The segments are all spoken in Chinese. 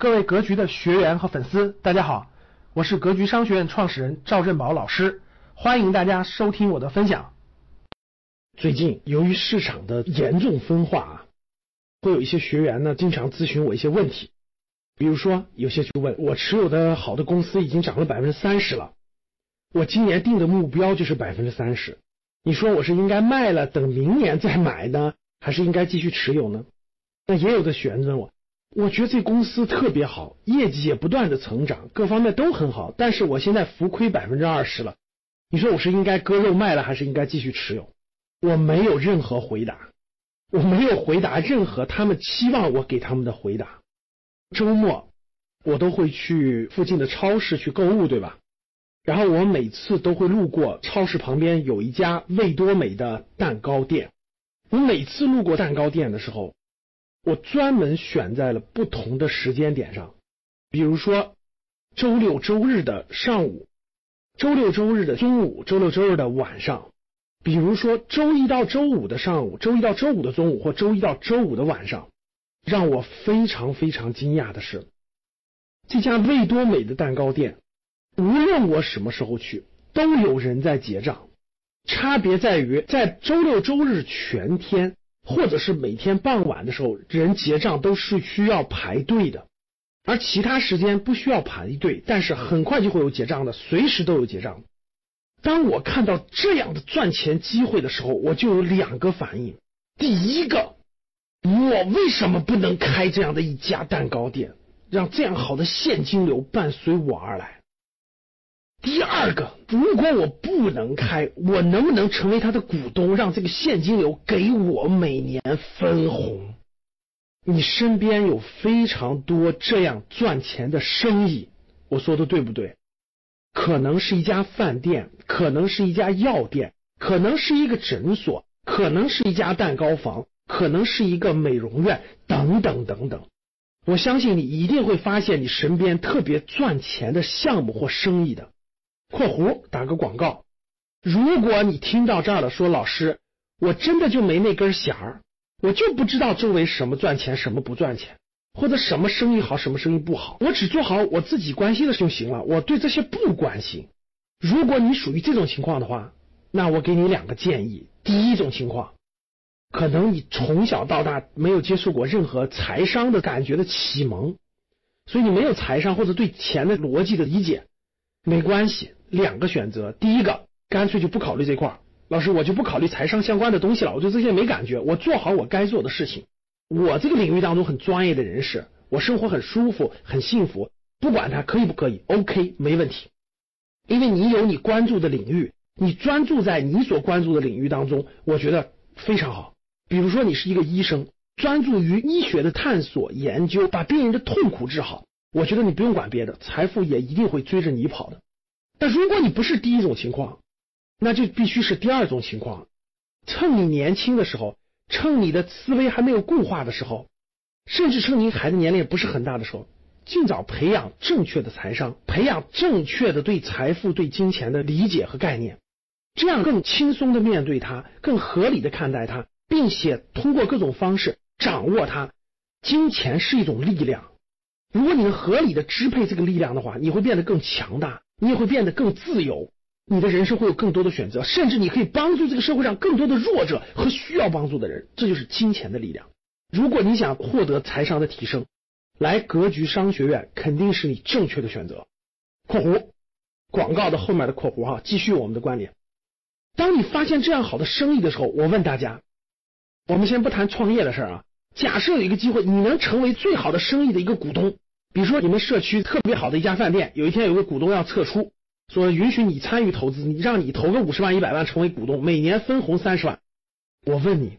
各位格局的学员和粉丝，大家好，我是格局商学院创始人赵振宝老师，欢迎大家收听我的分享。最近由于市场的严重分化啊，会有一些学员呢经常咨询我一些问题，比如说有些就问我持有的好的公司已经涨了百分之三十了，我今年定的目标就是百分之三十，你说我是应该卖了等明年再买呢，还是应该继续持有呢？那也有的学员问我。我觉得这公司特别好，业绩也不断的成长，各方面都很好。但是我现在浮亏百分之二十了，你说我是应该割肉卖了，还是应该继续持有？我没有任何回答，我没有回答任何他们期望我给他们的回答。周末我都会去附近的超市去购物，对吧？然后我每次都会路过超市旁边有一家味多美的蛋糕店，我每次路过蛋糕店的时候。我专门选在了不同的时间点上，比如说周六周日的上午，周六周日的中午，周六周日的晚上，比如说周一到周五的上午，周一到周五的中午或周一到周五的晚上。让我非常非常惊讶的是，这家味多美的蛋糕店，无论我什么时候去，都有人在结账，差别在于在周六周日全天。或者是每天傍晚的时候，人结账都是需要排队的，而其他时间不需要排队，但是很快就会有结账的，随时都有结账。当我看到这样的赚钱机会的时候，我就有两个反应：第一个，我为什么不能开这样的一家蛋糕店，让这样好的现金流伴随我而来？第二个，如果我不能开，我能不能成为他的股东，让这个现金流给我每年分红？你身边有非常多这样赚钱的生意，我说的对不对？可能是一家饭店，可能是一家药店，可能是一个诊所，可能是一家蛋糕房，可能是一个美容院，等等等等。我相信你一定会发现你身边特别赚钱的项目或生意的。括弧打个广告，如果你听到这儿了，说老师，我真的就没那根弦儿，我就不知道周围什么赚钱，什么不赚钱，或者什么生意好，什么生意不好，我只做好我自己关心的就行了，我对这些不关心。如果你属于这种情况的话，那我给你两个建议。第一种情况，可能你从小到大没有接触过任何财商的感觉的启蒙，所以你没有财商或者对钱的逻辑的理解，没关系。两个选择，第一个干脆就不考虑这块儿，老师我就不考虑财商相关的东西了，我对这些没感觉，我做好我该做的事情，我这个领域当中很专业的人士，我生活很舒服很幸福，不管他可以不可以，OK 没问题，因为你有你关注的领域，你专注在你所关注的领域当中，我觉得非常好。比如说你是一个医生，专注于医学的探索研究，把病人的痛苦治好，我觉得你不用管别的，财富也一定会追着你跑的。但如果你不是第一种情况，那就必须是第二种情况。趁你年轻的时候，趁你的思维还没有固化的时候，甚至趁你孩子年龄不是很大的时候，尽早培养正确的财商，培养正确的对财富、对金钱的理解和概念，这样更轻松的面对它，更合理的看待它，并且通过各种方式掌握它。金钱是一种力量，如果你能合理的支配这个力量的话，你会变得更强大。你也会变得更自由，你的人生会有更多的选择，甚至你可以帮助这个社会上更多的弱者和需要帮助的人。这就是金钱的力量。如果你想获得财商的提升，来格局商学院肯定是你正确的选择。括弧广告的后面的括弧哈，继续我们的观点。当你发现这样好的生意的时候，我问大家，我们先不谈创业的事儿啊，假设有一个机会，你能成为最好的生意的一个股东。比如说，你们社区特别好的一家饭店，有一天有个股东要撤出，说允许你参与投资，你让你投个五十万、一百万成为股东，每年分红三十万。我问你，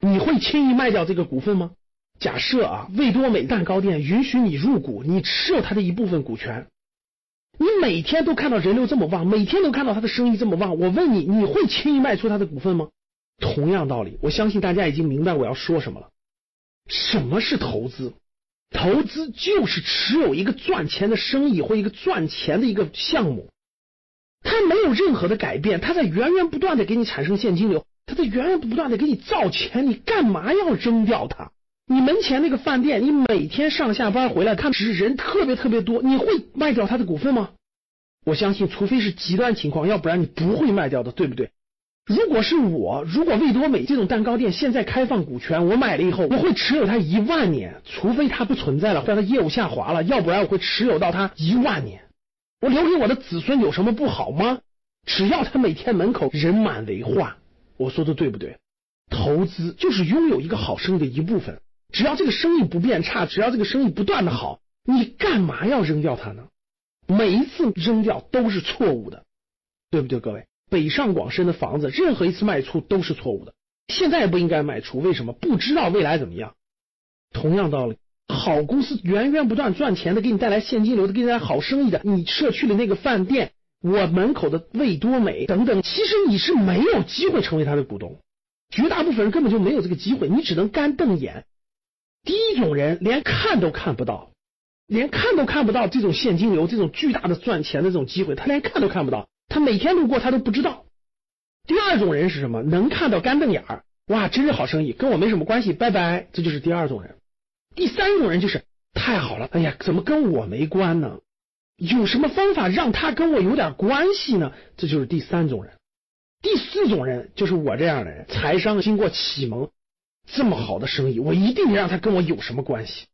你会轻易卖掉这个股份吗？假设啊，味多美蛋糕店允许你入股，你持有它的一部分股权，你每天都看到人流这么旺，每天都看到他的生意这么旺，我问你，你会轻易卖出他的股份吗？同样道理，我相信大家已经明白我要说什么了。什么是投资？投资就是持有一个赚钱的生意或一个赚钱的一个项目，它没有任何的改变，它在源源不断的给你产生现金流，它在源源不断的给你造钱，你干嘛要扔掉它？你门前那个饭店，你每天上下班回来看，只是人特别特别多，你会卖掉他的股份吗？我相信，除非是极端情况，要不然你不会卖掉的，对不对？如果是我，如果味多美这种蛋糕店现在开放股权，我买了以后，我会持有它一万年，除非它不存在了，或者它业务下滑了，要不然我会持有到它一万年。我留给我的子孙有什么不好吗？只要他每天门口人满为患，我说的对不对？投资就是拥有一个好生意的一部分，只要这个生意不变差，只要这个生意不断的好，你干嘛要扔掉它呢？每一次扔掉都是错误的，对不对，各位？北上广深的房子，任何一次卖出都是错误的。现在不应该卖出，为什么？不知道未来怎么样。同样道理，好公司源源不断赚钱的，给你带来现金流的，给你带来好生意的，你社区的那个饭店，我门口的味多美等等，其实你是没有机会成为他的股东。绝大部分人根本就没有这个机会，你只能干瞪眼。第一种人连看都看不到，连看都看不到这种现金流、这种巨大的赚钱的这种机会，他连看都看不到。他每天路过，他都不知道。第二种人是什么？能看到干瞪眼儿，哇，真是好生意，跟我没什么关系，拜拜。这就是第二种人。第三种人就是太好了，哎呀，怎么跟我没关呢？有什么方法让他跟我有点关系呢？这就是第三种人。第四种人就是我这样的人，财商经过启蒙，这么好的生意，我一定让他跟我有什么关系。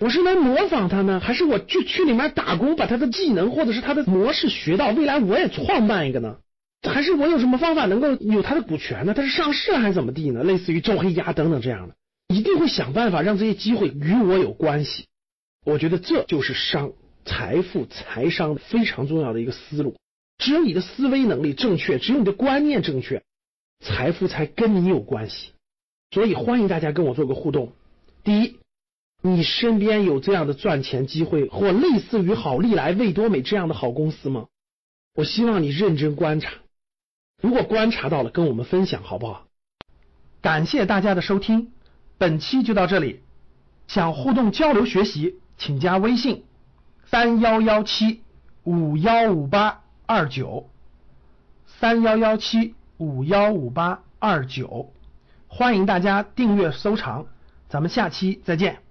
我是来模仿他呢，还是我去去里面打工，把他的技能或者是他的模式学到，未来我也创办一个呢？还是我有什么方法能够有他的股权呢？他是上市还是怎么地呢？类似于周黑鸭等等这样的，一定会想办法让这些机会与我有关系。我觉得这就是商财富财商非常重要的一个思路。只有你的思维能力正确，只有你的观念正确，财富才跟你有关系。所以欢迎大家跟我做个互动。第一。你身边有这样的赚钱机会，或类似于好利来、味多美这样的好公司吗？我希望你认真观察，如果观察到了，跟我们分享好不好？感谢大家的收听，本期就到这里。想互动交流学习，请加微信三幺幺七五幺五八二九三幺幺七五幺五八二九，欢迎大家订阅收藏，咱们下期再见。